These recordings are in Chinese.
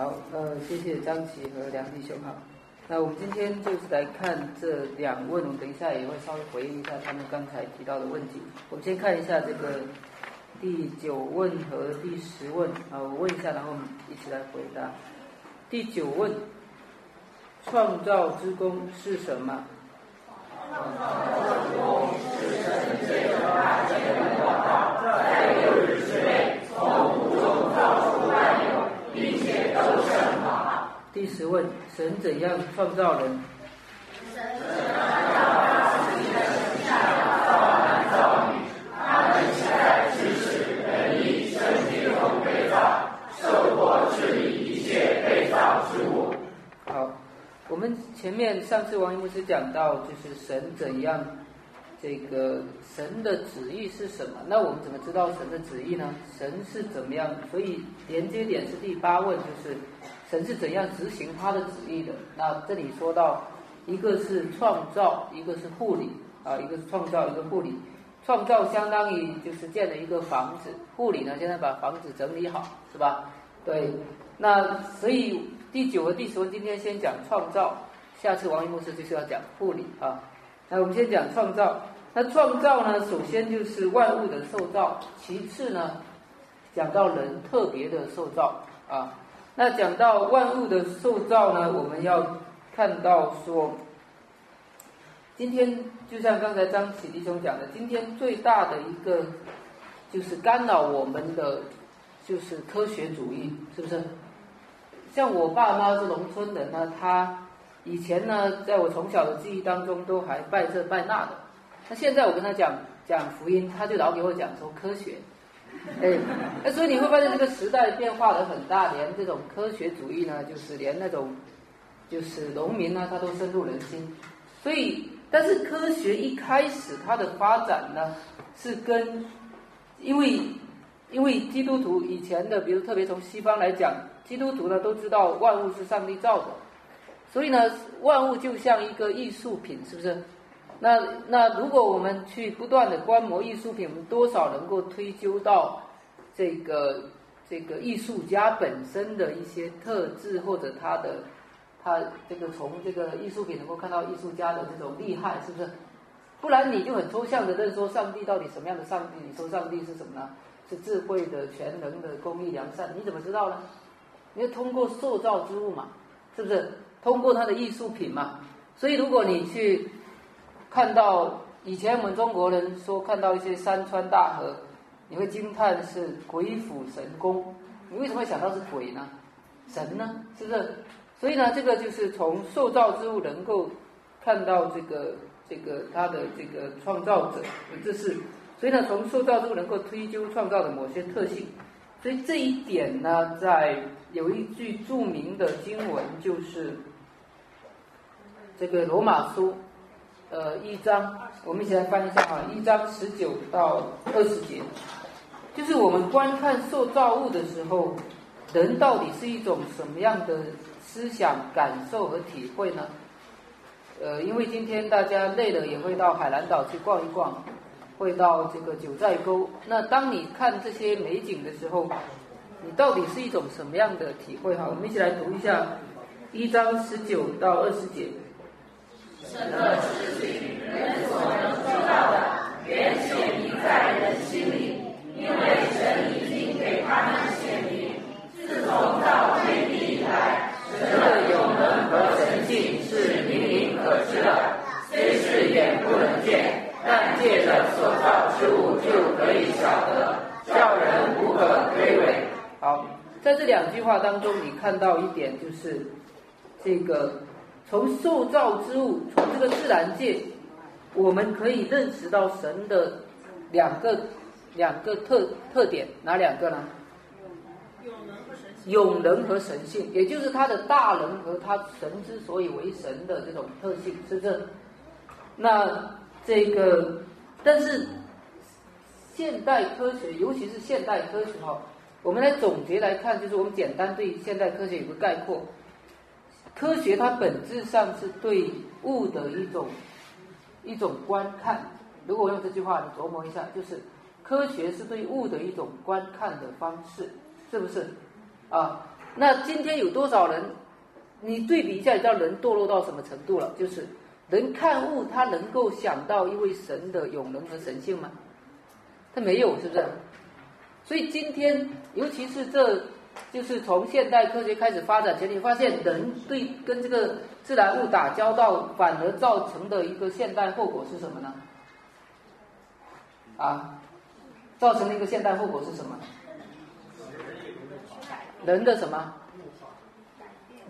好，呃，谢谢张琪和梁弟兄哈。那我们今天就是来看这两问，我等一下也会稍微回应一下他们刚才提到的问题。我们先看一下这个第九问和第十问啊，我问一下，然后我们一起来回答。第九问：创造之功是什么是神借着大天的广告，在六日之内从无中造出万有。并且都很好。第十问：神怎样创造人？神造，男造女，他们期待知识、能力、圣洁中被造，受过治理一切被造之物。好，我们前面上次王一牧师讲到，就是神怎样。这个神的旨意是什么？那我们怎么知道神的旨意呢？神是怎么样？所以连接点是第八问，就是神是怎样执行他的旨意的？那这里说到，一个是创造，一个是护理啊，一个是创造，一个护理。创造相当于就是建了一个房子，护理呢，现在把房子整理好，是吧？对。那所以第九和第十问今天先讲创造，下次王一牧师就是要讲护理啊。那我们先讲创造。那创造呢，首先就是万物的受造，其次呢，讲到人特别的受造啊。那讲到万物的受造呢，我们要看到说，今天就像刚才张启弟兄讲的，今天最大的一个就是干扰我们的，就是科学主义，是不是？像我爸妈是农村人呢，他。以前呢，在我从小的记忆当中，都还拜这拜那的。那现在我跟他讲讲福音，他就老给我讲说科学。哎，那所以你会发现这个时代变化的很大，连这种科学主义呢，就是连那种就是农民呢，他都深入人心。所以，但是科学一开始它的发展呢，是跟因为因为基督徒以前的，比如特别从西方来讲，基督徒呢都知道万物是上帝造的。所以呢，万物就像一个艺术品，是不是？那那如果我们去不断的观摩艺术品，我们多少能够推究到这个这个艺术家本身的一些特质，或者他的他这个从这个艺术品能够看到艺术家的这种厉害，是不是？不然你就很抽象的认说上帝到底什么样的上帝？你说上帝是什么呢？是智慧的、全能的、公义良善？你怎么知道呢？你要通过塑造之物嘛，是不是？通过他的艺术品嘛，所以如果你去看到以前我们中国人说看到一些山川大河，你会惊叹是鬼斧神工。你为什么会想到是鬼呢？神呢？是不是？所以呢，这个就是从塑造之物能够看到这个这个他的这个创造者，这是所以呢，从塑造之物能够推究创造的某些特性。所以这一点呢，在有一句著名的经文就是。这个罗马书，呃，一章，我们一起来翻一下哈，一章十九到二十节，就是我们观看受造物的时候，人到底是一种什么样的思想、感受和体会呢？呃，因为今天大家累了，也会到海南岛去逛一逛，会到这个九寨沟。那当你看这些美景的时候，你到底是一种什么样的体会？哈，我们一起来读一下一章十九到二十节。神的事情，人所能知道的，原显明在人心里，因为神已经给他们显明。自从造天地以来，神的永能和神性是明明可知的，虽是眼不能见，但借着所造之物就可以晓得，叫人无可推诿。好，在这两句话当中，你看到一点就是这个。从受造之物，从这个自然界，我们可以认识到神的两个两个特特点，哪两个呢？永能和神性。永能和神性，也就是他的大能和他神之所以为神的这种特性，是不是？那这个，但是现代科学，尤其是现代科学哈，我们来总结来看，就是我们简单对现代科学有个概括。科学它本质上是对物的一种一种观看。如果用这句话你琢磨一下，就是科学是对物的一种观看的方式，是不是？啊，那今天有多少人？你对比一下，你知道人堕落到什么程度了？就是人看物，他能够想到一位神的永能和神性吗？他没有，是不是？所以今天，尤其是这，就是从现代科学开始发展前，你发现人对跟这个自然物打交道，反而造成的一个现代后果是什么呢？啊，造成的一个现代后果是什么？人的什么？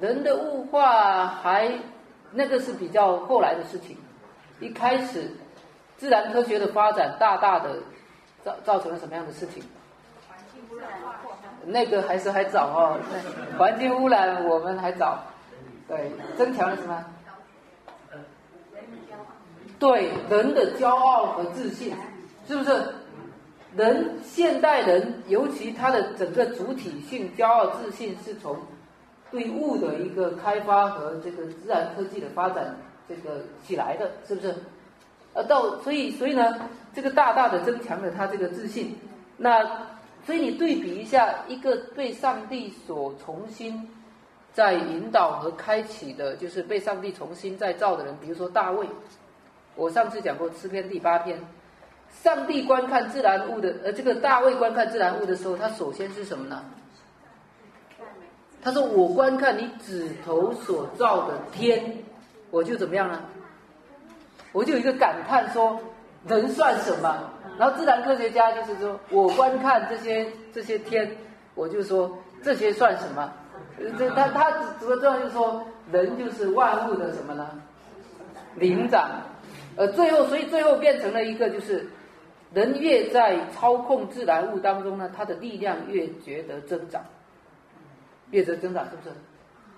人的物化还那个是比较后来的事情，一开始自然科学的发展大大的造造成了什么样的事情？环境污染那个还是还早哦，环境污染我们还早，对，增强了什么？对，人的骄傲和自信，是不是？人现代人，尤其他的整个主体性、骄傲、自信，是从对物的一个开发和这个自然科技的发展这个起来的，是不是？呃，到所以所以呢，这个大大的增强了他这个自信。那所以你对比一下，一个被上帝所重新在引导和开启的，就是被上帝重新再造的人，比如说大卫。我上次讲过诗篇第八篇。上帝观看自然物的，呃，这个大卫观看自然物的时候，他首先是什么呢？他说：“我观看你指头所造的天，我就怎么样呢？我就有一个感叹说，人算什么？然后自然科学家就是说我观看这些这些天，我就说这些算什么？这他他主要这样就是说，人就是万物的什么呢？灵长，呃，最后所以最后变成了一个就是。”人越在操控自然物当中呢，他的力量越觉得增长，越得增长，是不是？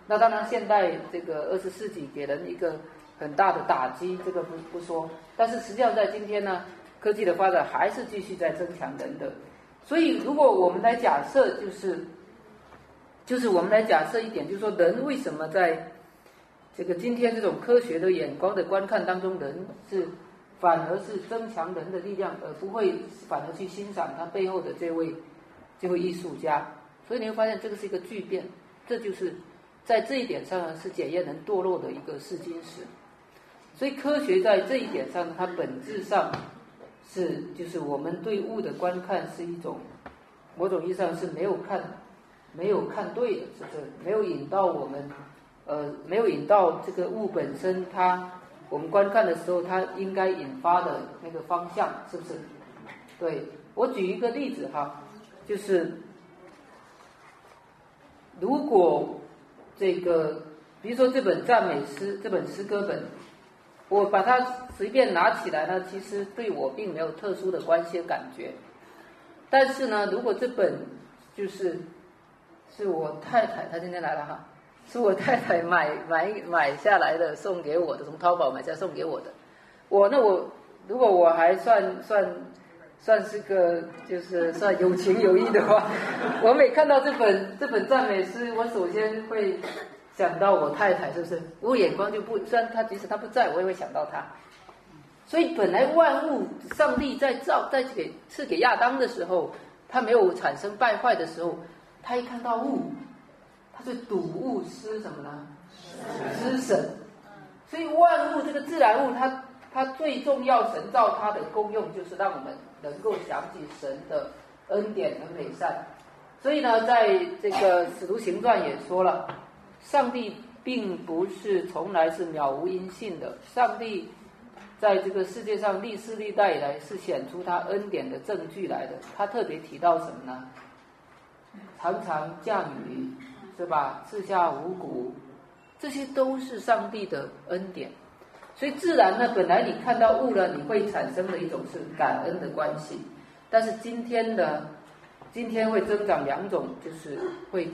那当然，现代这个二十世纪给人一个很大的打击，这个不不说。但是实际上，在今天呢，科技的发展还是继续在增强人的。所以，如果我们来假设，就是，就是我们来假设一点，就是说，人为什么在这个今天这种科学的眼光的观看当中，人是？反而是增强人的力量，而不会反而去欣赏他背后的这位这位艺术家。所以你会发现，这个是一个巨变。这就是在这一点上呢，是检验人堕落的一个试金石。所以科学在这一点上，它本质上是就是我们对物的观看是一种某种意义上是没有看没有看对的，是不是？没有引到我们呃，没有引到这个物本身它。我们观看的时候，它应该引发的那个方向是不是？对我举一个例子哈，就是如果这个，比如说这本赞美诗这本诗歌本，我把它随便拿起来呢，其实对我并没有特殊的关系感觉。但是呢，如果这本就是是我太太，她今天来了哈。是我太太买买买下来的，送给我的，从淘宝买下送给我的。我那我如果我还算算算是个就是算有情有义的话，我每看到这本这本赞美诗，我首先会想到我太太，是不是？我眼光就不，虽然他即使他不在，我也会想到他。所以本来万物，上帝在造在给赐给亚当的时候，他没有产生败坏的时候，他一看到物。他是睹物思什么呢？思神。所以万物这个自然物，它它最重要，神造它的功用就是让我们能够想起神的恩典和美善。所以呢，在这个使徒行传也说了，上帝并不是从来是渺无音信的。上帝在这个世界上历世历代以来是显出他恩典的证据来的。他特别提到什么呢？常常降雨。是吧？赐下五谷，这些都是上帝的恩典。所以自然呢，本来你看到物呢，你会产生的一种是感恩的关系。但是今天的，今天会增长两种，就是会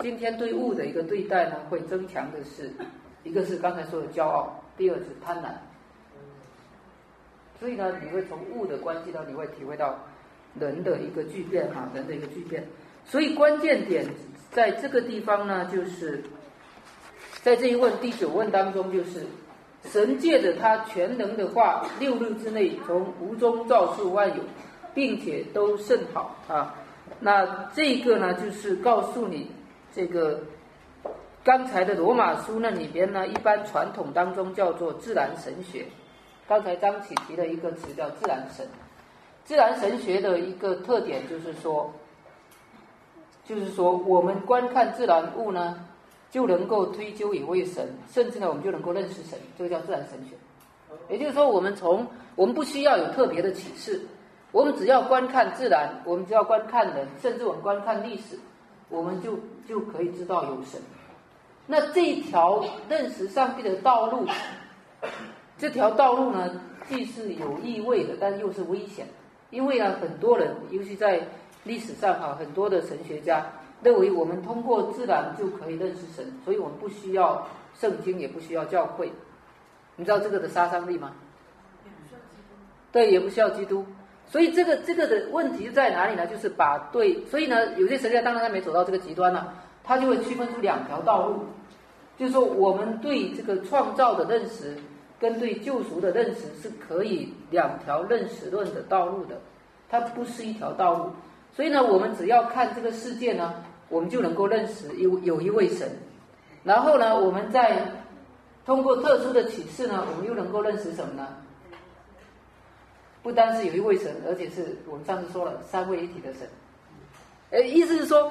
今天对物的一个对待呢，会增强的是，一个是刚才说的骄傲，第二是贪婪。所以呢，你会从物的关系呢，你会体会到人的一个巨变哈，人的一个巨变。所以关键点。在这个地方呢，就是在这一问第九问当中，就是神借着他全能的话，六日之内从无中造出万有，并且都甚好啊。那这个呢，就是告诉你，这个刚才的罗马书那里边呢，一般传统当中叫做自然神学。刚才张启提了一个词叫自然神。自然神学的一个特点就是说，就是说我们观看自然物呢，就能够推究以为神，甚至呢我们就能够认识神，这个叫自然神学。也就是说，我们从我们不需要有特别的启示。我们只要观看自然，我们只要观看人，甚至我们观看历史，我们就就可以知道有神。那这一条认识上帝的道路，这条道路呢，既是有意味的，但又是危险。因为啊，很多人，尤其在历史上哈，很多的神学家认为，我们通过自然就可以认识神，所以我们不需要圣经，也不需要教会。你知道这个的杀伤力吗？对，也不需要基督。所以这个这个的问题在哪里呢？就是把对，所以呢，有些神学家当然他没走到这个极端了，他就会区分出两条道路，就是说我们对这个创造的认识跟对救赎的认识是可以两条认识论的道路的，它不是一条道路。所以呢，我们只要看这个世界呢，我们就能够认识有有一位神，然后呢，我们再通过特殊的启示呢，我们又能够认识什么呢？不单是有一位神，而且是我们上次说了三位一体的神。呃，意思是说，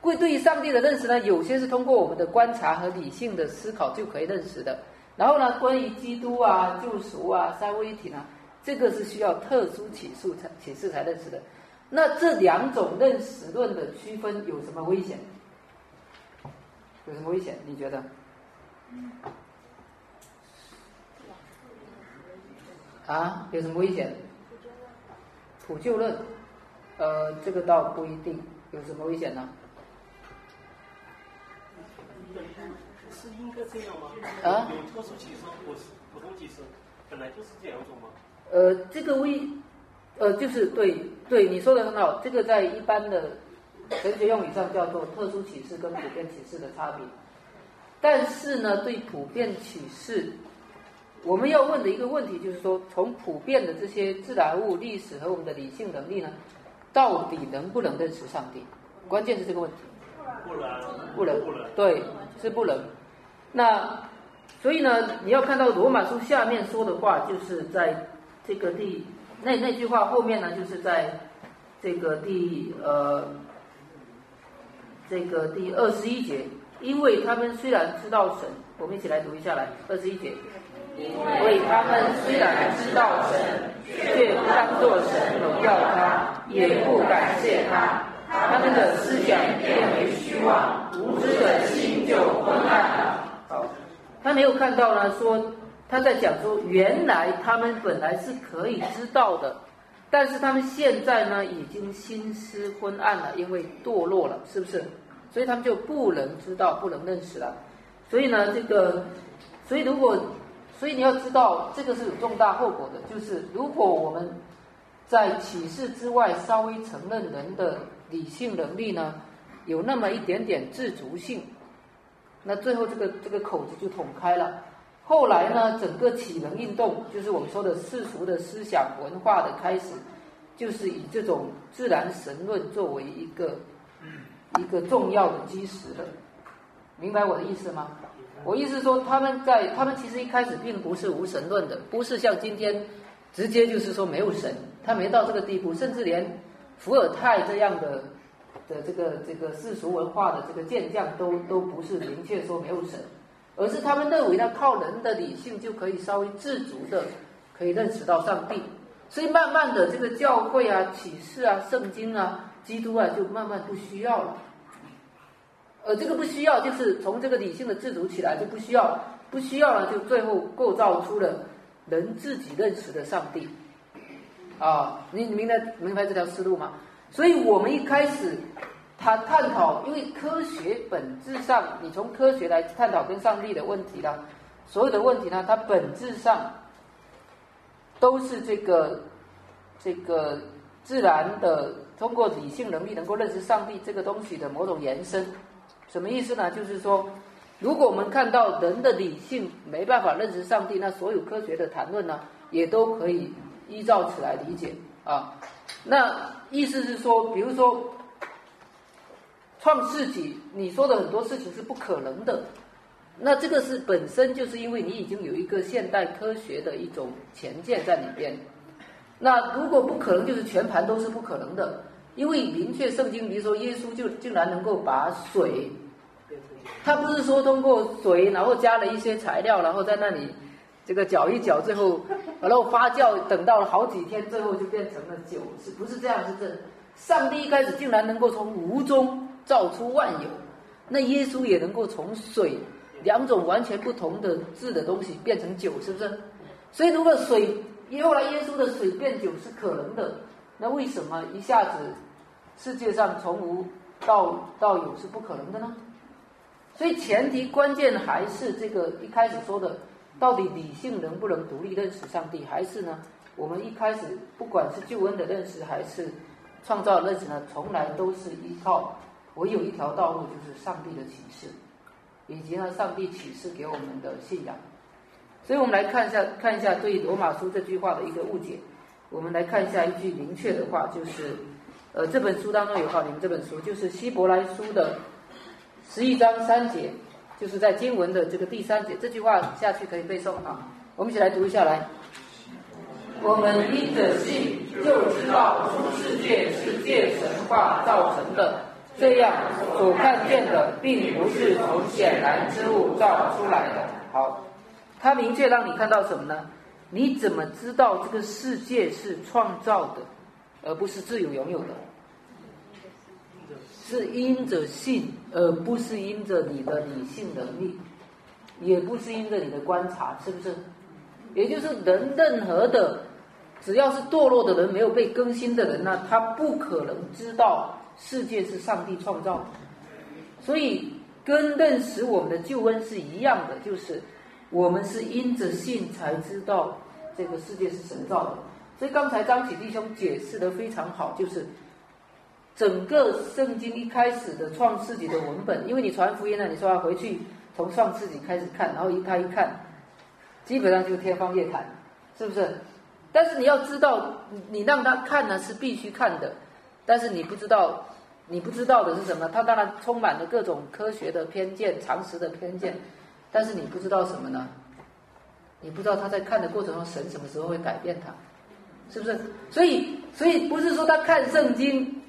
会对于上帝的认识呢，有些是通过我们的观察和理性的思考就可以认识的。然后呢，关于基督啊、救赎啊、三位一体呢，这个是需要特殊启示才启示才认识的。那这两种认识论的区分有什么危险？有什么危险？你觉得？啊，有什么危险？普救论，呃，这个倒不一定有什么危险呢。是应该这样吗？啊？有特殊启示或是普通启示，本来就是这两种吗？呃，这个危，呃，就是对对，你说的很好，这个在一般的神学用语上叫做特殊启示跟普遍启示的差别。但是呢，对普遍启示。我们要问的一个问题就是说，从普遍的这些自然物、历史和我们的理性能力呢，到底能不能认识上帝？关键是这个问题。不能，不能，不能，对，是不能。那所以呢，你要看到罗马书下面说的话，就是在这个第那那句话后面呢，就是在这个第呃这个第二十一节，因为他们虽然知道神，我们一起来读一下来，二十一节。因为他们虽然知道神，却不当作神荣耀他，也不感谢他，他们的思想变为虚妄，无知的心就昏暗了。好，他没有看到呢，说他在讲说，原来他们本来是可以知道的，但是他们现在呢，已经心思昏暗了，因为堕落了，是不是？所以他们就不能知道，不能认识了。所以呢，这个，所以如果。所以你要知道，这个是有重大后果的。就是如果我们在启示之外稍微承认人的理性能力呢，有那么一点点自足性，那最后这个这个口子就捅开了。后来呢，整个启蒙运动，就是我们说的世俗的思想文化的开始，就是以这种自然神论作为一个一个重要的基石的。明白我的意思吗？我意思说，他们在他们其实一开始并不是无神论的，不是像今天直接就是说没有神，他没到这个地步，甚至连伏尔泰这样的的这个这个世俗文化的这个健将都都不是明确说没有神，而是他们认为呢，靠人的理性就可以稍微自足的可以认识到上帝，所以慢慢的这个教会啊、启示啊、圣经啊、基督啊就慢慢不需要了。呃，这个不需要，就是从这个理性的自主起来就不需要，不需要了，就最后构造出了人自己认识的上帝。啊，你明白明白这条思路吗？所以我们一开始他探讨，因为科学本质上，你从科学来探讨跟上帝的问题呢，所有的问题呢，它本质上都是这个这个自然的通过理性能力能够认识上帝这个东西的某种延伸。什么意思呢？就是说，如果我们看到人的理性没办法认识上帝，那所有科学的谈论呢，也都可以依照此来理解啊。那意思是说，比如说，创世纪你说的很多事情是不可能的，那这个是本身就是因为你已经有一个现代科学的一种前见在里边。那如果不可能，就是全盘都是不可能的，因为明确圣经，比如说耶稣就竟然能够把水，他不是说通过水，然后加了一些材料，然后在那里。这个搅一搅，最后然后发酵，等到了好几天，最后就变成了酒，是不是这样？是这，上帝一开始竟然能够从无中造出万有，那耶稣也能够从水两种完全不同的质的东西变成酒，是不是？所以如果水后来耶稣的水变酒是可能的，那为什么一下子世界上从无到到有是不可能的呢？所以前提关键还是这个一开始说的。到底理性能不能独立认识上帝，还是呢？我们一开始不管是救恩的认识，还是创造认识呢，从来都是依靠唯有一条道路，就是上帝的启示，以及呢上帝启示给我们的信仰。所以我们来看一下，看一下对罗马书这句话的一个误解。我们来看一下一句明确的话，就是呃这本书当中有哈，你们这本书就是希伯来书的十一章三节。就是在经文的这个第三节，这句话下去可以背诵啊。我们一起来读一下来。我们因着信就知道出世界是借神话造成的，这样所看见的并不是从显然之物造出来的。好，他明确让你看到什么呢？你怎么知道这个世界是创造的，而不是自由拥有的？是因着信，而不是因着你的理性能力，也不是因着你的观察，是不是？也就是人任何的，只要是堕落的人，没有被更新的人呢，他不可能知道世界是上帝创造的。所以跟认识我们的救恩是一样的，就是我们是因着信才知道这个世界是神造的。所以刚才张启弟兄解释的非常好，就是。整个圣经一开始的创世纪的文本，因为你传福音呢，你说要回去从创世纪开始看，然后一他一看，基本上就是天方夜谭，是不是？但是你要知道，你让他看呢是必须看的，但是你不知道，你不知道的是什么？他当然充满了各种科学的偏见、常识的偏见，但是你不知道什么呢？你不知道他在看的过程中，神什么时候会改变他，是不是？所以，所以不是说他看圣经。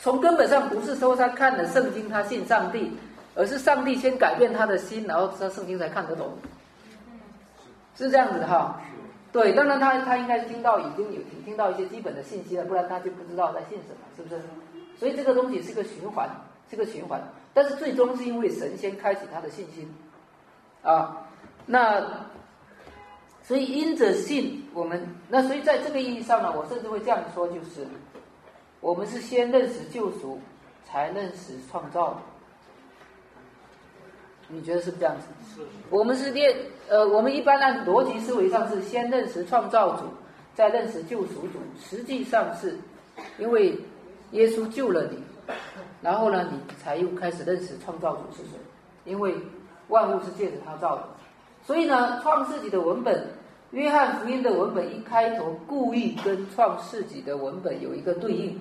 从根本上不是说他看了圣经他信上帝，而是上帝先改变他的心，然后他圣经才看得懂，是这样子哈。对，当然他他应该听到已经有听到一些基本的信息了，不然他就不知道在信什么，是不是？所以这个东西是个循环，是个循环。但是最终是因为神仙开启他的信心啊，那所以因着信，我们那所以在这个意义上呢，我甚至会这样说，就是。我们是先认识救赎，才认识创造。你觉得是不是这样子？是。我们是练呃，我们一般按逻辑思维上是先认识创造主，再认识救赎主。实际上是，因为耶稣救了你，然后呢，你才又开始认识创造主是谁。因为万物是借着他造的，所以呢，创世纪的文本。约翰福音的文本一开头故意跟创世纪的文本有一个对应，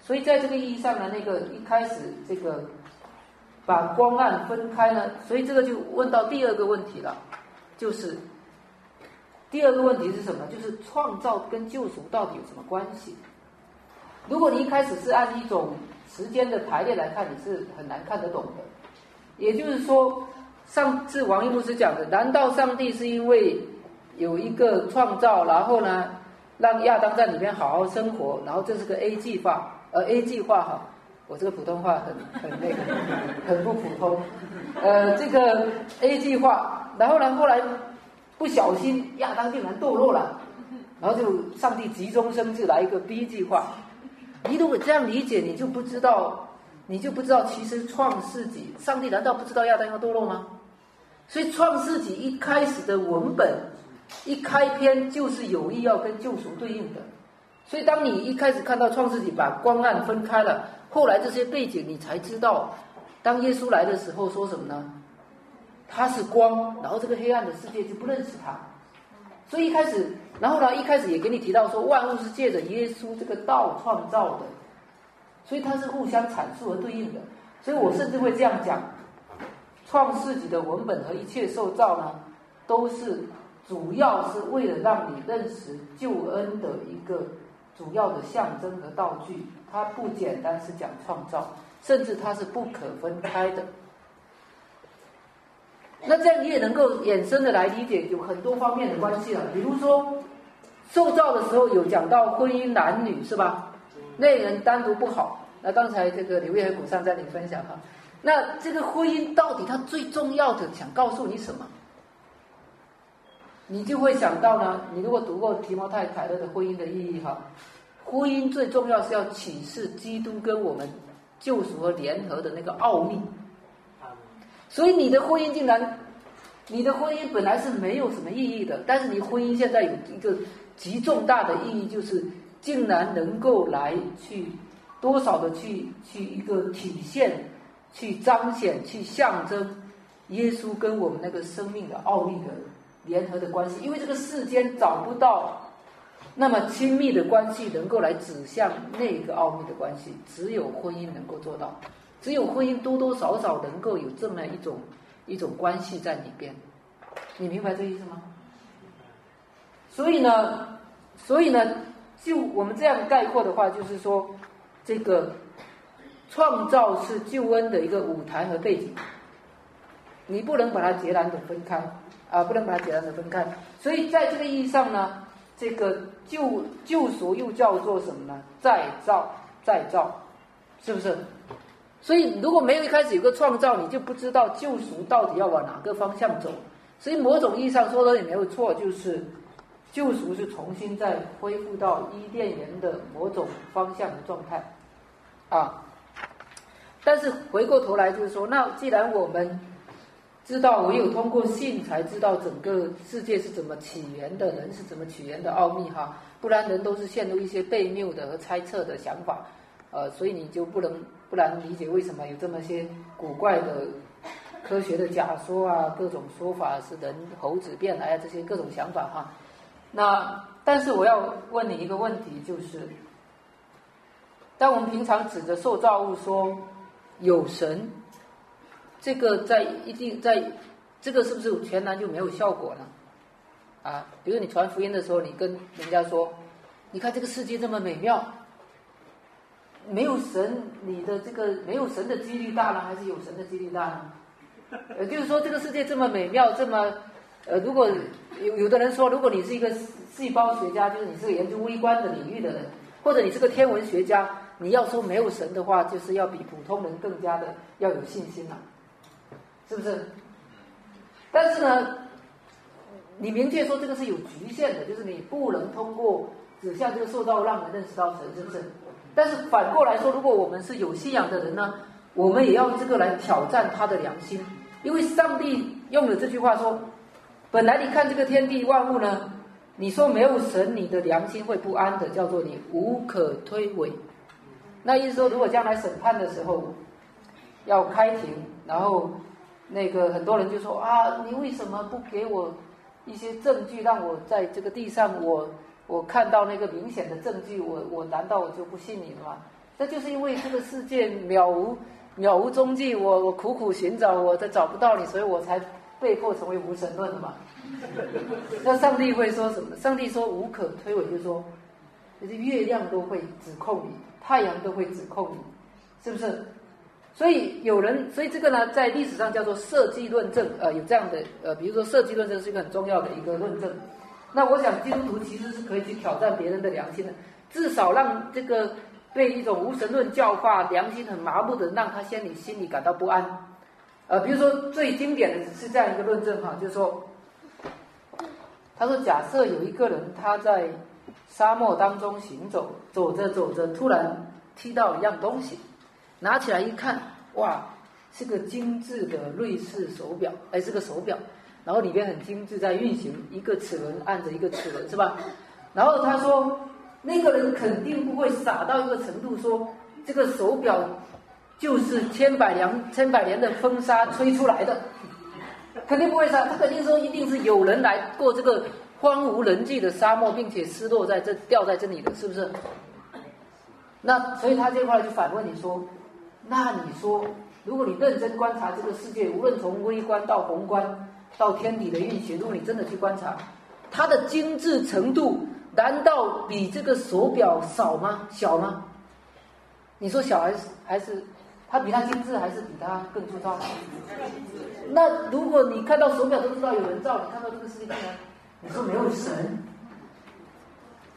所以在这个意义上呢，那个一开始这个把光暗分开呢，所以这个就问到第二个问题了，就是第二个问题是什么？就是创造跟救赎到底有什么关系？如果你一开始是按一种时间的排列来看，你是很难看得懂的。也就是说，上次王一牧师讲的，难道上帝是因为？有一个创造，然后呢，让亚当在里面好好生活，然后这是个 A 计划，而 A 计划哈，我这个普通话很很那个，很不普通，呃，这个 A 计划，然后呢，后来不小心亚当竟然堕落了，然后就上帝急中生智来一个 B 计划，你如果这样理解，你就不知道，你就不知道其实创世纪，上帝难道不知道亚当要堕落吗？所以创世纪一开始的文本。一开篇就是有意要跟救赎对应的，所以当你一开始看到创世纪把光暗分开了，后来这些背景你才知道，当耶稣来的时候说什么呢？他是光，然后这个黑暗的世界就不认识他。所以一开始，然后呢，一开始也给你提到说万物是借着耶稣这个道创造的，所以它是互相阐述和对应的。所以我甚至会这样讲：创世纪的文本和一切受造呢，都是主要是为了让你认识救恩的一个主要的象征和道具。它不简单是讲创造，甚至它是不可分开的。那这样你也能够衍生的来理解，有很多方面的关系了。比如说，受造的时候有讲到婚姻男女是吧？那人单独不好。那刚才这个刘月和古上在你分享哈，那这个婚姻到底它最重要的想告诉你什么？你就会想到呢，你如果读过提摩太凯勒的婚姻的意义哈，婚姻最重要是要启示基督跟我们救赎和联合的那个奥秘。所以你的婚姻竟然，你的婚姻本来是没有什么意义的，但是你婚姻现在有一个极重大的意义，就是竟然能够来去多少的去去一个体现、去彰显、去象征耶稣跟我们那个生命的奥秘的联合的关系。因为这个世间找不到那么亲密的关系能够来指向那个奥秘的关系，只有婚姻能够做到。只有婚姻多多少少能够有这么一种一种关系在里边，你明白这意思吗？所以呢，所以呢，就我们这样概括的话，就是说，这个创造是救恩的一个舞台和背景，你不能把它截然的分开啊，不能把它简单的分开。所以在这个意义上呢，这个救救赎又叫做什么呢？再造，再造，是不是？所以，如果没有一开始有个创造，你就不知道救赎到底要往哪个方向走。所以，某种意义上说的也没有错，就是救赎是重新再恢复到伊甸园的某种方向的状态啊。但是回过头来就是说，那既然我们知道唯有通过信才知道整个世界是怎么起源的，人是怎么起源的奥秘哈，不然人都是陷入一些悖谬的和猜测的想法，呃，所以你就不能。不然理解为什么有这么些古怪的科学的假说啊，各种说法是人猴子变来啊，这些各种想法哈。那但是我要问你一个问题，就是当我们平常指着受造物说有神，这个在一定在这个是不是全然就没有效果呢？啊，比如你传福音的时候，你跟人家说，你看这个世界这么美妙。没有神，你的这个没有神的几率大呢，还是有神的几率大呢？呃，就是说这个世界这么美妙，这么呃，如果有有的人说，如果你是一个细胞学家，就是你是个研究微观的领域的人，或者你是个天文学家，你要说没有神的话，就是要比普通人更加的要有信心了，是不是？但是呢，你明确说这个是有局限的，就是你不能通过指向这个受到让人认识到神，是不是？但是反过来说，如果我们是有信仰的人呢，我们也要这个来挑战他的良心，因为上帝用了这句话说：“本来你看这个天地万物呢，你说没有神，你的良心会不安的，叫做你无可推诿。”那意思说，如果将来审判的时候要开庭，然后那个很多人就说：“啊，你为什么不给我一些证据，让我在这个地上我？”我看到那个明显的证据，我我难道我就不信你了吗？那就是因为这个世界渺无渺无踪迹，我我苦苦寻找，我都找不到你，所以我才被迫成为无神论的嘛。那上帝会说什么？上帝说无可推诿，就说，就是月亮都会指控你，太阳都会指控你，是不是？所以有人，所以这个呢，在历史上叫做设计论证，呃，有这样的，呃，比如说设计论证是一个很重要的一个论证。那我想，基督徒其实是可以去挑战别人的良心的，至少让这个被一种无神论教化、良心很麻木的，让他心里心里感到不安。呃，比如说最经典的是这样一个论证哈，就是说，他说假设有一个人他在沙漠当中行走，走着走着突然踢到一样东西，拿起来一看，哇，是个精致的瑞士手表，哎，是个手表。然后里边很精致，在运行一个齿轮按着一个齿轮，是吧？然后他说，那个人肯定不会傻到一个程度，说这个手表就是千百年、千百年的风沙吹出来的，肯定不会傻。他肯定说，一定是有人来过这个荒无人迹的沙漠，并且失落在这，掉在这里的，是不是？那所以他这块就反问你说：那你说，如果你认真观察这个世界，无论从微观到宏观，到天体的运行，如果你真的去观察，它的精致程度，难道比这个手表少吗？小吗？你说小还是还是？它比它精致还是比它更粗糙？那如果你看到手表都知道有人造，你看到这个世界呢？你说没有神？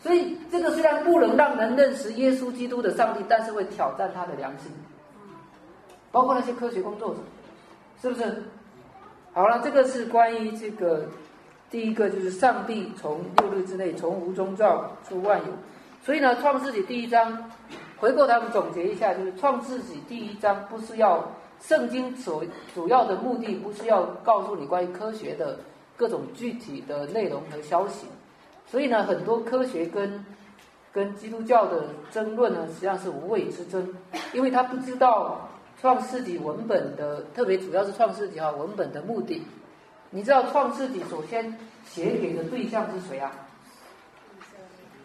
所以这个虽然不能让人认识耶稣基督的上帝，但是会挑战他的良心。包括那些科学工作者，是不是？好了，这个是关于这个第一个，就是上帝从六日之内从无中造出万有。所以呢，《创世纪》第一章。回过头们总结一下，就是《创世纪》第一章不是要圣经所主要的目的，不是要告诉你关于科学的各种具体的内容和消息。所以呢，很多科学跟跟基督教的争论呢，实际上是无谓之争，因为他不知道《创世纪》文本的，特别主要是《创世纪》哈文本的目的。你知道《创世纪》首先写给的对象是谁啊？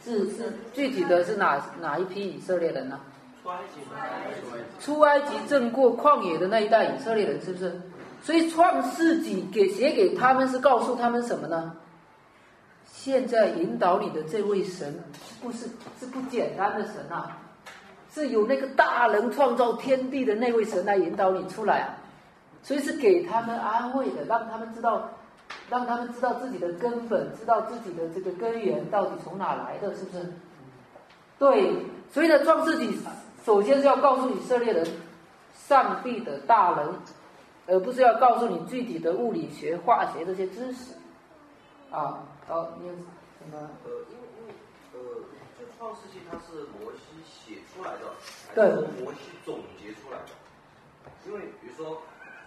是是，具体的是哪哪一批以色列人呢？出埃及，出埃及正过旷野的那一代以色列人，是不是？所以创世纪给写给他们是告诉他们什么呢？现在引导你的这位神，不是是不简单的神啊，是有那个大能创造天地的那位神来引导你出来啊，所以是给他们安慰的，让他们知道。让他们知道自己的根本，知道自己的这个根源到底从哪来的，是不是？对，所以呢，创世纪首先是要告诉以色列人上帝的大能，而不是要告诉你具体的物理学、化学这些知识。啊，好，你有什么？创世纪它是摩西写出来的，还是摩西总结出来的？因为比如说。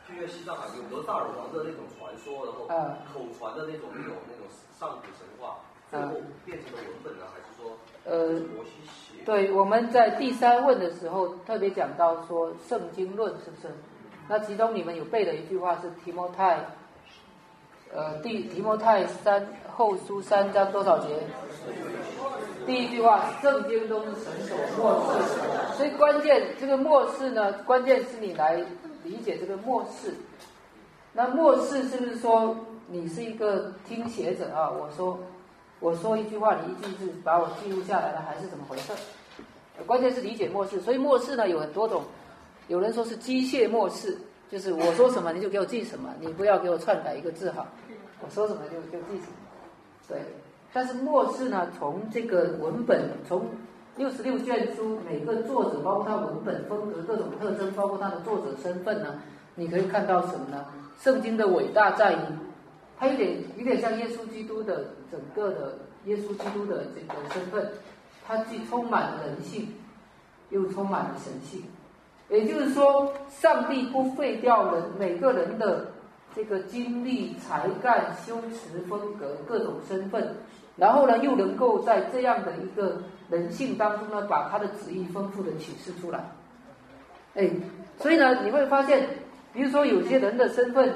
就像西藏啊，有很多大耳王的那种传说，然后口传的那种那种那种上古神话，最后变成了文本呢，还是说呃摩西写？对，我们在第三问的时候特别讲到说圣经论是不是？那其中你们有背的一句话是提摩太，呃，第提摩太三后书三章多少节？第一句话，圣经都是神所默示，所以关键这个默视呢，关键是你来。理解这个漠视，那漠视是不是说你是一个听写者啊？我说我说一句话，你一句是把我记录下来了，还是怎么回事？关键是理解漠视，所以漠视呢有很多种，有人说是机械漠视，就是我说什么你就给我记什么，你不要给我篡改一个字哈，我说什么就就记什么。对，但是末世呢，从这个文本从。六十六卷书，每个作者，包括他文本风格各种特征，包括他的作者身份呢，你可以看到什么呢？圣经的伟大在于，它有点有点像耶稣基督的整个的耶稣基督的这个身份，它既充满了人性，又充满了神性。也就是说，上帝不废掉人每个人的这个经历、才干、修辞、风格各种身份，然后呢，又能够在这样的一个。人性当中呢，把他的旨意丰富的启示出来，哎，所以呢，你会发现，比如说有些人的身份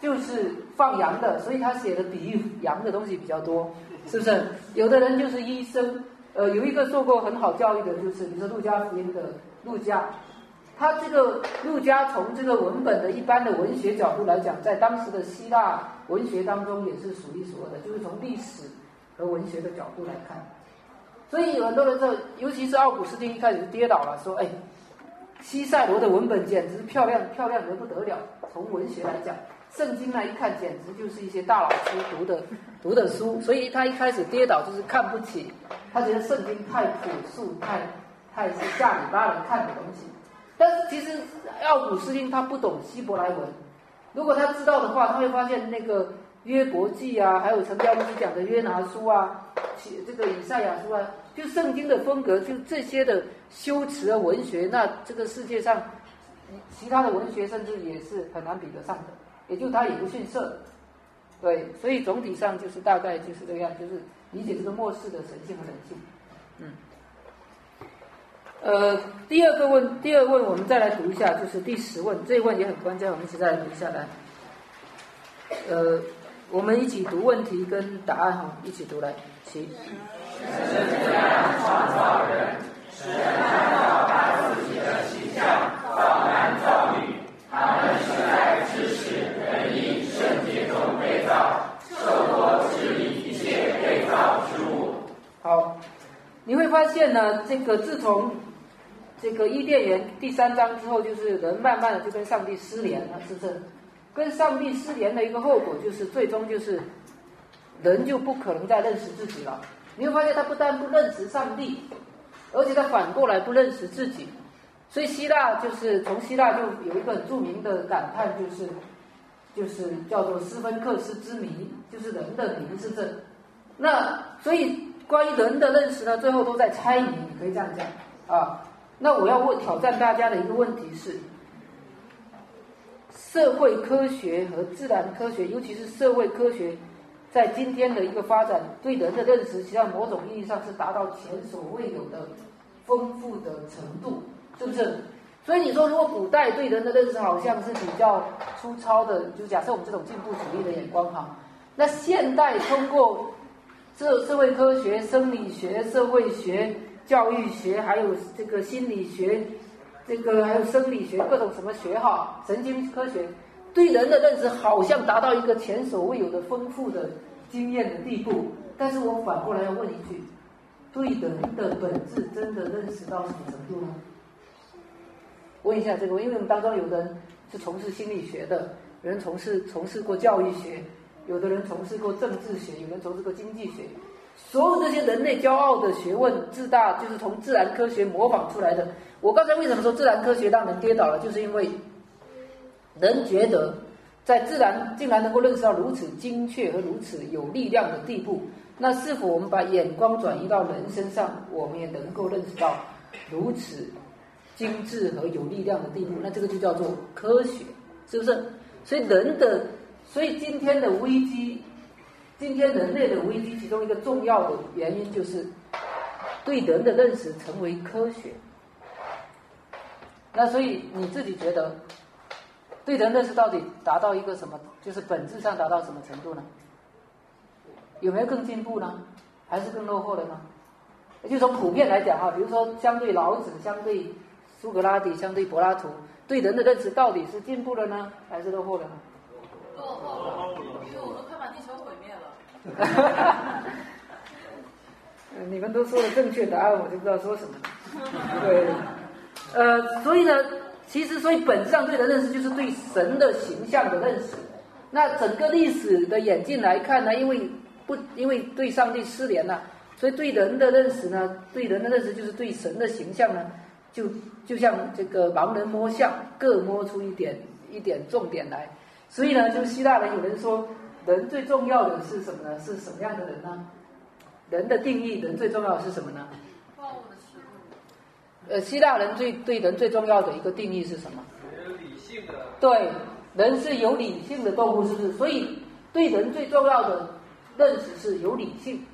就是放羊的，所以他写的比喻羊的东西比较多，是不是？有的人就是医生，呃，有一个受过很好教育的，就是比如说《路加福音》的路加，他这个路加从这个文本的一般的文学角度来讲，在当时的希腊文学当中也是数一数二的，就是从历史和文学的角度来看。所以有很多人说，尤其是奥古斯丁一开始就跌倒了，说：“哎，西塞罗的文本简直漂亮，漂亮得不得了。从文学来讲，圣经呢一看，简直就是一些大老师读的读的书。所以他一开始跌倒就是看不起，他觉得圣经太朴素，太太是下里巴人看的东西。但是其实奥古斯丁他不懂希伯来文，如果他知道的话，他会发现那个。”约伯记啊，还有陈标牧师讲的约拿书啊，其这个以赛亚书啊，就圣经的风格，就这些的修辞和文学，那这个世界上其他的文学甚至也是很难比得上的，也就它也不逊色。对，所以总体上就是大概就是这样，就是理解这个末世的神性和人性。嗯。呃，第二个问，第二问我们再来读一下，就是第十问，这一问也很关键，我们一起再来读一下来。呃。我们一起读问题跟答案哈，一起读来，起。神创造人，神按照他自己的形象造男造女，他们是在知识、仁义、圣洁中被造，受过治理一切被造之物。好，你会发现呢，这个自从这个伊甸园第三章之后，就是人慢慢的就跟上帝失联了，是不是？跟上帝失联的一个后果，就是最终就是人就不可能再认识自己了。你会发现，他不但不认识上帝，而且他反过来不认识自己。所以希腊就是从希腊就有一个著名的感叹，就是就是叫做斯芬克斯之谜，就是人的谜是这。那所以关于人的认识呢，最后都在猜谜，你可以这样讲啊。那我要问挑战大家的一个问题是。社会科学和自然科学，尤其是社会科学，在今天的一个发展，对人的认识，实际上某种意义上是达到前所未有的丰富的程度，是不是？所以你说，如果古代对人的认识好像是比较粗糙的，就假设我们这种进步主义的眼光哈，那现代通过这社会科学、生理学、社会学、教育学，还有这个心理学。这个还有生理学各种什么学哈，神经科学对人的认识好像达到一个前所未有的丰富的经验的地步。但是我反过来要问一句：对人的本质真的认识到什么程度呢？问一下这个，因为我们当中有的人是从事心理学的，有人从事从事过教育学，有的人从事过政治学，有人从事过经济学。所有这些人类骄傲的学问，自大就是从自然科学模仿出来的。我刚才为什么说自然科学让人跌倒了？就是因为人觉得在自然竟然能够认识到如此精确和如此有力量的地步。那是否我们把眼光转移到人身上，我们也能够认识到如此精致和有力量的地步？那这个就叫做科学，是不是？所以人的，所以今天的危机，今天人类的危机，其中一个重要的原因就是对人的认识成为科学。那所以你自己觉得，对人认识到底达到一个什么，就是本质上达到什么程度呢？有没有更进步呢？还是更落后的呢？就从普遍来讲哈，比如说相对老子、相对苏格拉底、相对柏拉图，对人的认识到底是进步了呢，还是落后了呢？落后了，因为我们快把地球毁灭。你们都说了正确答案，我就不知道说什么。对。呃，所以呢，其实所以本质上对的认识就是对神的形象的认识。那整个历史的演进来看呢，因为不 因为对上帝失联了，所以对人的认识呢，对人的认识就是对神的形象呢，就就像这个盲人摸象，各摸出一点一点重点来。所以呢，就希腊人有人说，人最重要的是什么呢？是什么样的人呢？人的定义，人最重要的是什么呢？呃，希腊人最对人最重要的一个定义是什么？有理性的。对，人是有理性的动物，是不是？所以对人最重要的认识是有理性。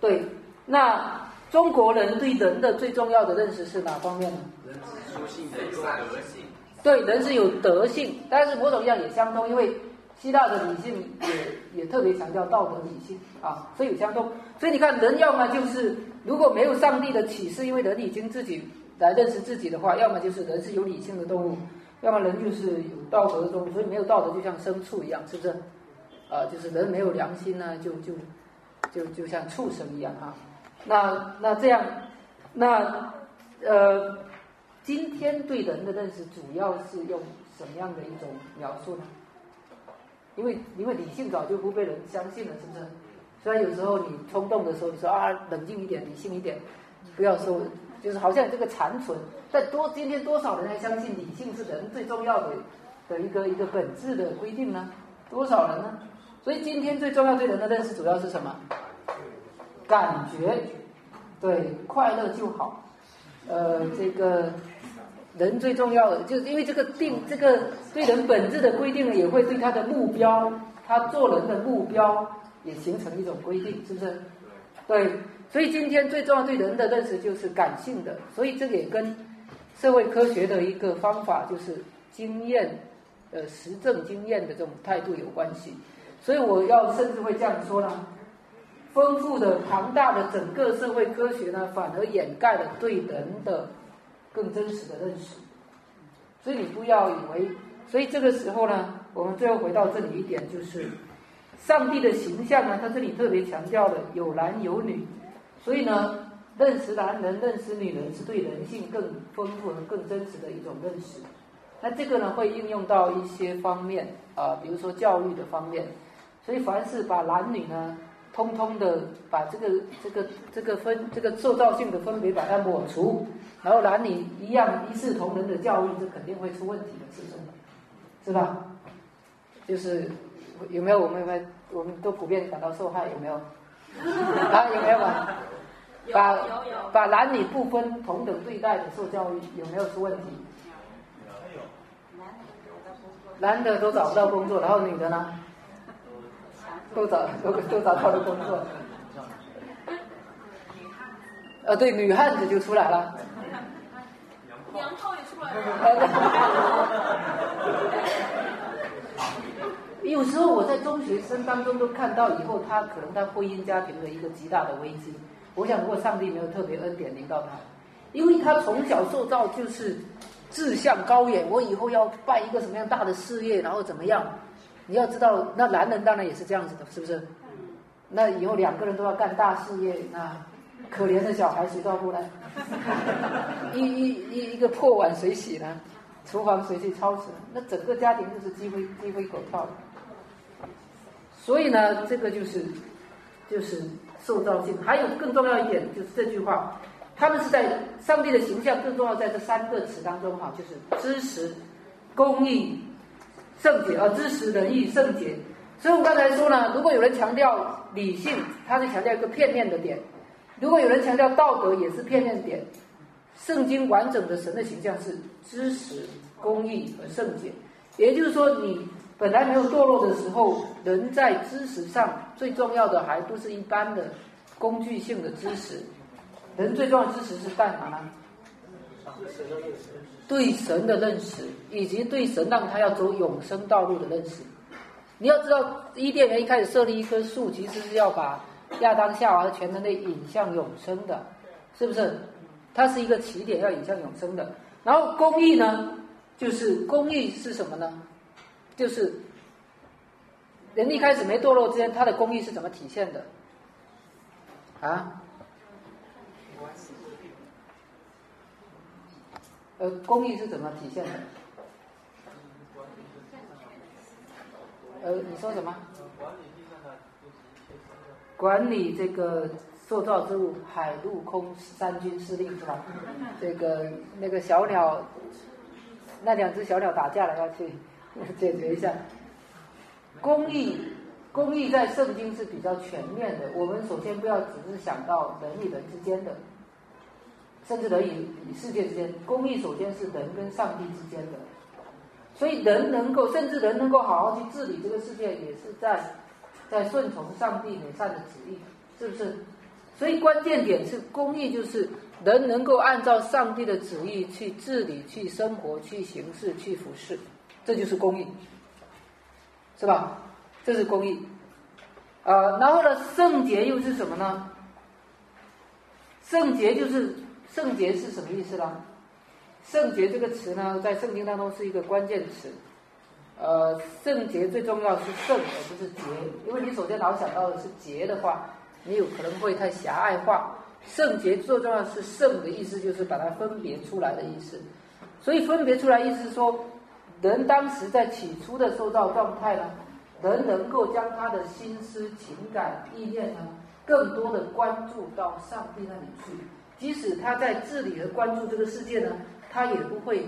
对，那中国人对人的最重要的认识是哪方面呢？人是有性的德性。对，人是有德性，但是某种意义上也相通，因为希腊的理性也也特别强调道德理性啊，所以有相通。所以你看，人要么就是。如果没有上帝的启示，因为人已经自己来认识自己的话，要么就是人是有理性的动物，要么人就是有道德的动物。所以没有道德就像牲畜一样，是不是？啊，就是人没有良心呢，就就就就像畜生一样哈。那那这样，那呃，今天对人的认识主要是用什么样的一种描述呢？因为因为理性早就不被人相信了，是不是？虽然有时候你冲动的时候，你说啊，冷静一点，理性一点，不要说，就是好像这个残存。但多今天多少人还相信理性是人最重要的的一个一个本质的规定呢？多少人呢？所以今天最重要对人的认识主要是什么？感觉，对，快乐就好。呃，这个人最重要的，就是因为这个定这个对人本质的规定呢，也会对他的目标，他做人的目标。也形成一种规定，是不是？对，所以今天最重要对人的认识就是感性的，所以这也跟社会科学的一个方法就是经验，呃，实证经验的这种态度有关系。所以我要甚至会这样说呢：丰富的、庞大的整个社会科学呢，反而掩盖了对人的更真实的认识。所以你不要以为，所以这个时候呢，我们最后回到这里一点，就是上帝的形象呢，他这里特别强调了有男有女，所以呢，认识男人、认识女人是对人性更丰富、更真实的一种认识。那这个呢，会应用到一些方面啊，比如说教育的方面。所以凡是把男女呢，通通的把这个这个这个分这个受造性的分别把它抹除，然后男女一样一视同仁的教育，这肯定会出问题的，是不是？是吧？就是有没有我们有没有我们都普遍感到受害？有没有？啊，有没有把把把男女不分同等对待的受教育，有没有出问题？男的都找不到工作，然后女的呢？都找都都找到了工作，呃，对，女汉子就出来了，娘炮也出来了。有时候我在中学生当中都看到，以后他可能他婚姻家庭的一个极大的危机。我想，如果上帝没有特别恩典临到他，因为他从小受到就是志向高远，我以后要办一个什么样大的事业，然后怎么样。你要知道，那男人当然也是这样子的，是不是？那以后两个人都要干大事业，那可怜的小孩谁照顾呢？一一一一个破碗谁洗呢？厨房谁去操持？那整个家庭就是鸡飞鸡飞狗跳的。所以呢，这个就是就是受造性。还有更重要一点，就是这句话，他们是在上帝的形象更重要，在这三个词当中哈，就是知识、公义。圣洁啊，知识仁义圣洁。所以我刚才说呢，如果有人强调理性，他是强调一个片面的点；如果有人强调道德，也是片面点。圣经完整的神的形象是知识、公义和圣洁。也就是说，你本来没有堕落的时候，人在知识上最重要的还不是一般的工具性的知识，人最重要的知识是干嘛呢？对神的认识，以及对神让他要走永生道路的认识。你要知道，伊甸园一开始设立一棵树，其实是要把亚当夏娃的全人类引向永生的，是不是？它是一个起点，要引向永生的。然后公义呢，就是公义是什么呢？就是人一开始没堕落之前，他的公义是怎么体现的？啊？呃，公益是怎么体现的？呃，你说什么？管理这个塑造之物，海陆空三军司令是吧？这个那个小鸟，那两只小鸟打架了，要去 解决一下。公益，公益在圣经是比较全面的。我们首先不要只是想到人与人之间的。甚至人与与世界之间，公益首先是人跟上帝之间的，所以人能够，甚至人能够好好去治理这个世界，也是在在顺从上帝美善的旨意，是不是？所以关键点是公益，就是人能够按照上帝的旨意去治理、去生活、去行事、去服侍，这就是公益，是吧？这是公益。呃，然后呢，圣洁又是什么呢？圣洁就是。圣洁是什么意思呢？圣洁这个词呢，在圣经当中是一个关键词。呃，圣洁最重要是圣，而不是洁。因为你首先老想到的是洁的话，你有可能会太狭隘化。圣洁最重要是圣的意思，就是把它分别出来的意思。所以分别出来意思说，人当时在起初的受造状态呢，人能够将他的心思、情感、意念呢，更多的关注到上帝那里去。即使他在治理和关注这个世界呢，他也不会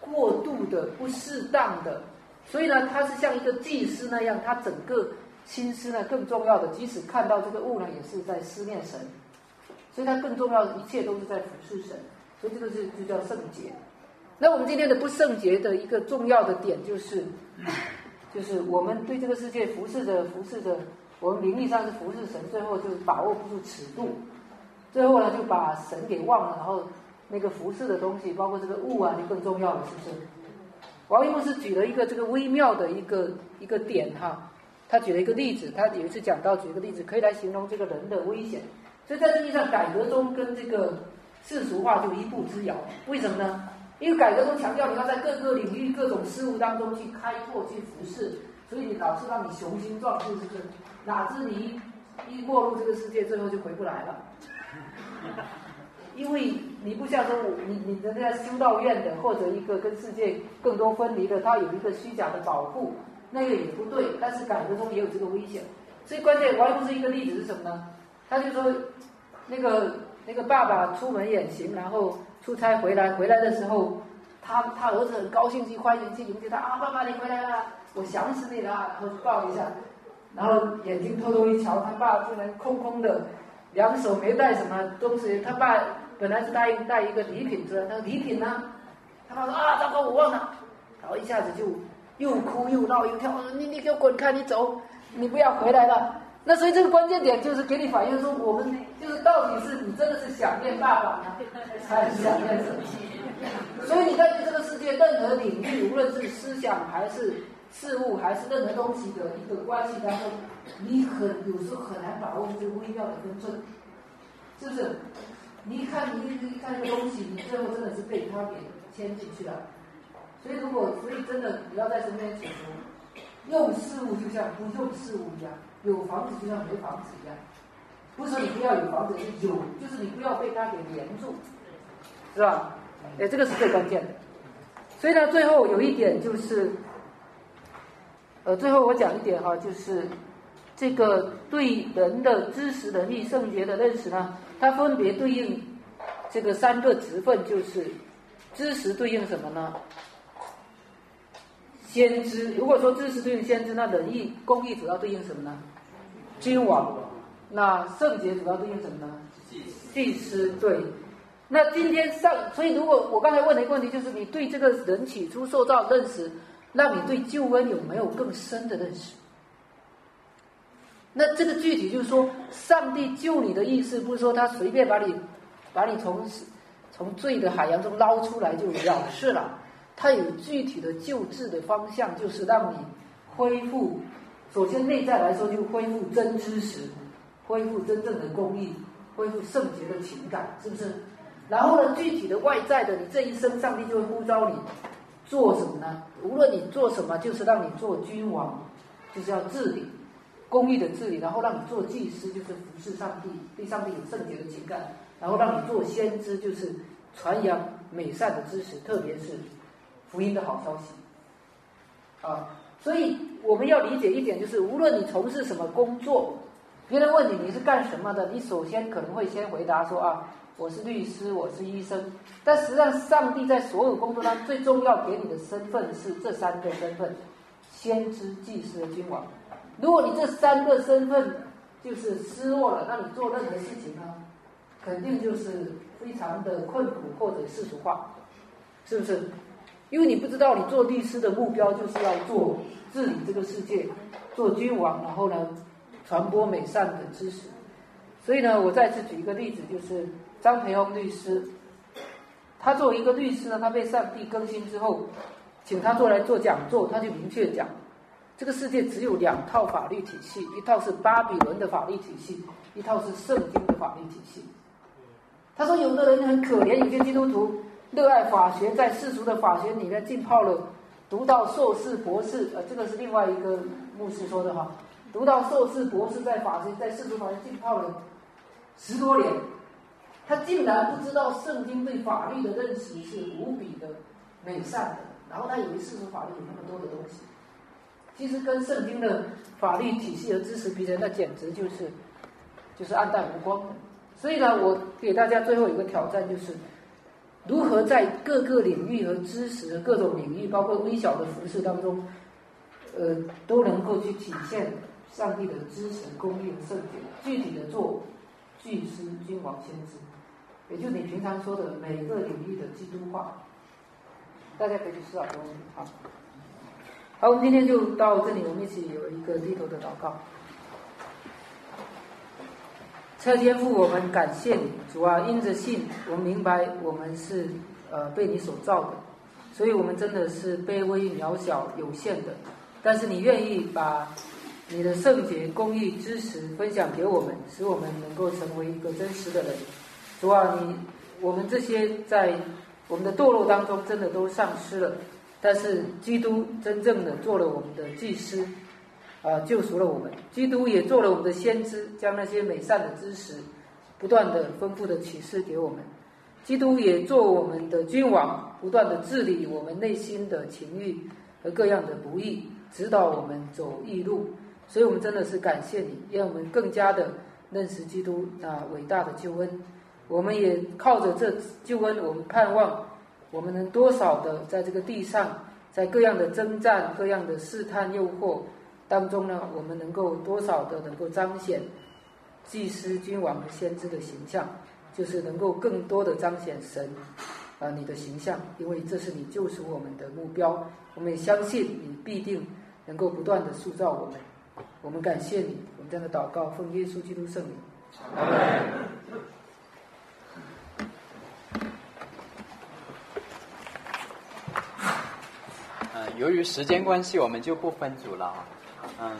过度的、不适当的。所以呢，他是像一个祭司那样，他整个心思呢更重要的。即使看到这个物呢，也是在思念神。所以他更重要的一切都是在俯视神。所以这个是就叫圣洁。那我们今天的不圣洁的一个重要的点就是，就是我们对这个世界服侍着、服侍着，我们名义上是服侍神，最后就把握不住尺度。最后呢，就把神给忘了，然后那个服饰的东西，包括这个物啊，就更重要了，是不是？王一牧师举了一个这个微妙的一个一个点哈，他举了一个例子，他有一次讲到举一个例子，可以来形容这个人的危险。所以在这意义上，改革中跟这个世俗化就一步之遥。为什么呢？因为改革中强调你要在各个领域、各种事物当中去开拓、去服侍，所以你老是让你雄心壮志，是不是？哪知你一没入这个世界，最后就回不来了。因为你不像说，你你人家修道院的，或者一个跟世界更多分离的，他有一个虚假的保护，那个也不对。但是改革中也有这个危险，所以关键王一是一个例子是什么呢？他就说，那个那个爸爸出门远行，然后出差回来，回来的时候，他他儿子很高兴去欢迎去迎接他啊，爸爸你回来了，我想死你了，然后抱一下，然后眼睛偷偷一瞧，他爸竟然空空的，两手没带什么东西，他爸。本来是带带一个礼品出来，他说礼品呢？他爸说啊，糟糕，我忘了。然后一下子就又哭又闹又跳，你你给我滚开，你走，你不要回来了。那所以这个关键点就是给你反映说，我们就是到底是你真的是想念爸爸呢，还是想念什么？所以你在这个世界任何领域，无论是思想还是事物还是任何东西的一个关系当中，你很有时候很难把握这个微妙的分寸，是不是？你一看，你一看这个东西，你最后真的是被他给牵进去了。所以，如果所以真的你要在身边解读，用事物就像不用事物一样，有房子就像没房子一样。不是你不要有房子，是有就是你不要被他给连住，是吧？哎，这个是最关键的。所以呢，最后有一点就是，呃，最后我讲一点哈，就是这个对人的知识能力、圣洁的认识呢。它分别对应这个三个职分，就是知识对应什么呢？先知。如果说知识对应先知，那仁义、公义主要对应什么呢？君王。那圣洁主要对应什么呢？祭司。对。那今天上，所以如果我刚才问的一个问题，就是你对这个人起初受到认识，那你对救恩有没有更深的认识？那这个具体就是说，上帝救你的意思，不是说他随便把你，把你从从罪的海洋中捞出来就了事了。他有具体的救治的方向，就是让你恢复。首先内在来说，就恢复真知识，恢复真正的公义，恢复圣洁的情感，是不是？然后呢，具体的外在的，你这一生，上帝就会呼召你做什么呢？无论你做什么，就是让你做君王，就是要治理。公益的治理，然后让你做祭司，就是服侍上帝，对上帝有圣洁的情感；然后让你做先知，就是传扬美善的知识，特别是福音的好消息。啊，所以我们要理解一点，就是无论你从事什么工作，别人问你你是干什么的，你首先可能会先回答说啊，我是律师，我是医生。但实际上，上帝在所有工作当中最重要给你的身份是这三个身份：先知、祭司君王。如果你这三个身份就是失落了，那你做任何事情呢，肯定就是非常的困苦或者世俗化，是不是？因为你不知道你做律师的目标就是要做治理这个世界，做君王，然后呢传播美善的知识。所以呢，我再次举一个例子，就是张培峰律师，他作为一个律师呢，他被上帝更新之后，请他做来做讲座，他就明确讲。这个世界只有两套法律体系，一套是巴比伦的法律体系，一套是圣经的法律体系。他说，有的人很可怜，有些基督徒热爱法学，在世俗的法学里面浸泡了，读到硕士、博士，呃，这个是另外一个牧师说的哈，读到硕士、博士，在法学，在世俗法学浸泡了十多年，他竟然不知道圣经对法律的认识是无比的美善的，然后他以为世俗法律有那么多的东西。其实跟圣经的法律体系和知识比起来，那简直就是就是暗淡无光的。所以呢，我给大家最后一个挑战，就是如何在各个领域和知识各种领域，包括微小的服饰当中，呃，都能够去体现上帝的知识、公义和圣洁，具体的做巨师、君王、先知，也就你平常说的每个领域的基督化。大家可以去思考这个问题，好。好，我们今天就到这里，我们一起有一个低头的祷告。车天父，我们感谢你，主啊，因着信，我们明白我们是呃被你所造的，所以我们真的是卑微、渺小、有限的。但是你愿意把你的圣洁、公义、知识分享给我们，使我们能够成为一个真实的人。主啊，你我们这些在我们的堕落当中，真的都丧失了。但是基督真正的做了我们的祭司，啊，救赎了我们。基督也做了我们的先知，将那些美善的知识不断的丰富的启示给我们。基督也做我们的君王，不断的治理我们内心的情欲和各样的不义，指导我们走义路。所以我们真的是感谢你，让我们更加的认识基督那伟大的救恩。我们也靠着这救恩，我们盼望我们能多少的在这个地上，在各样的征战、各样的试探、诱惑当中呢，我们能够多少的能够彰显祭司、君王和先知的形象。就是能够更多的彰显神啊你的形象，因为这是你救赎我们的目标。我们也相信你必定能够不断的塑造我们。我们感谢你，我们这样的祷告奉耶稣基督圣名。由于时间关系，我们就不分组了啊。嗯。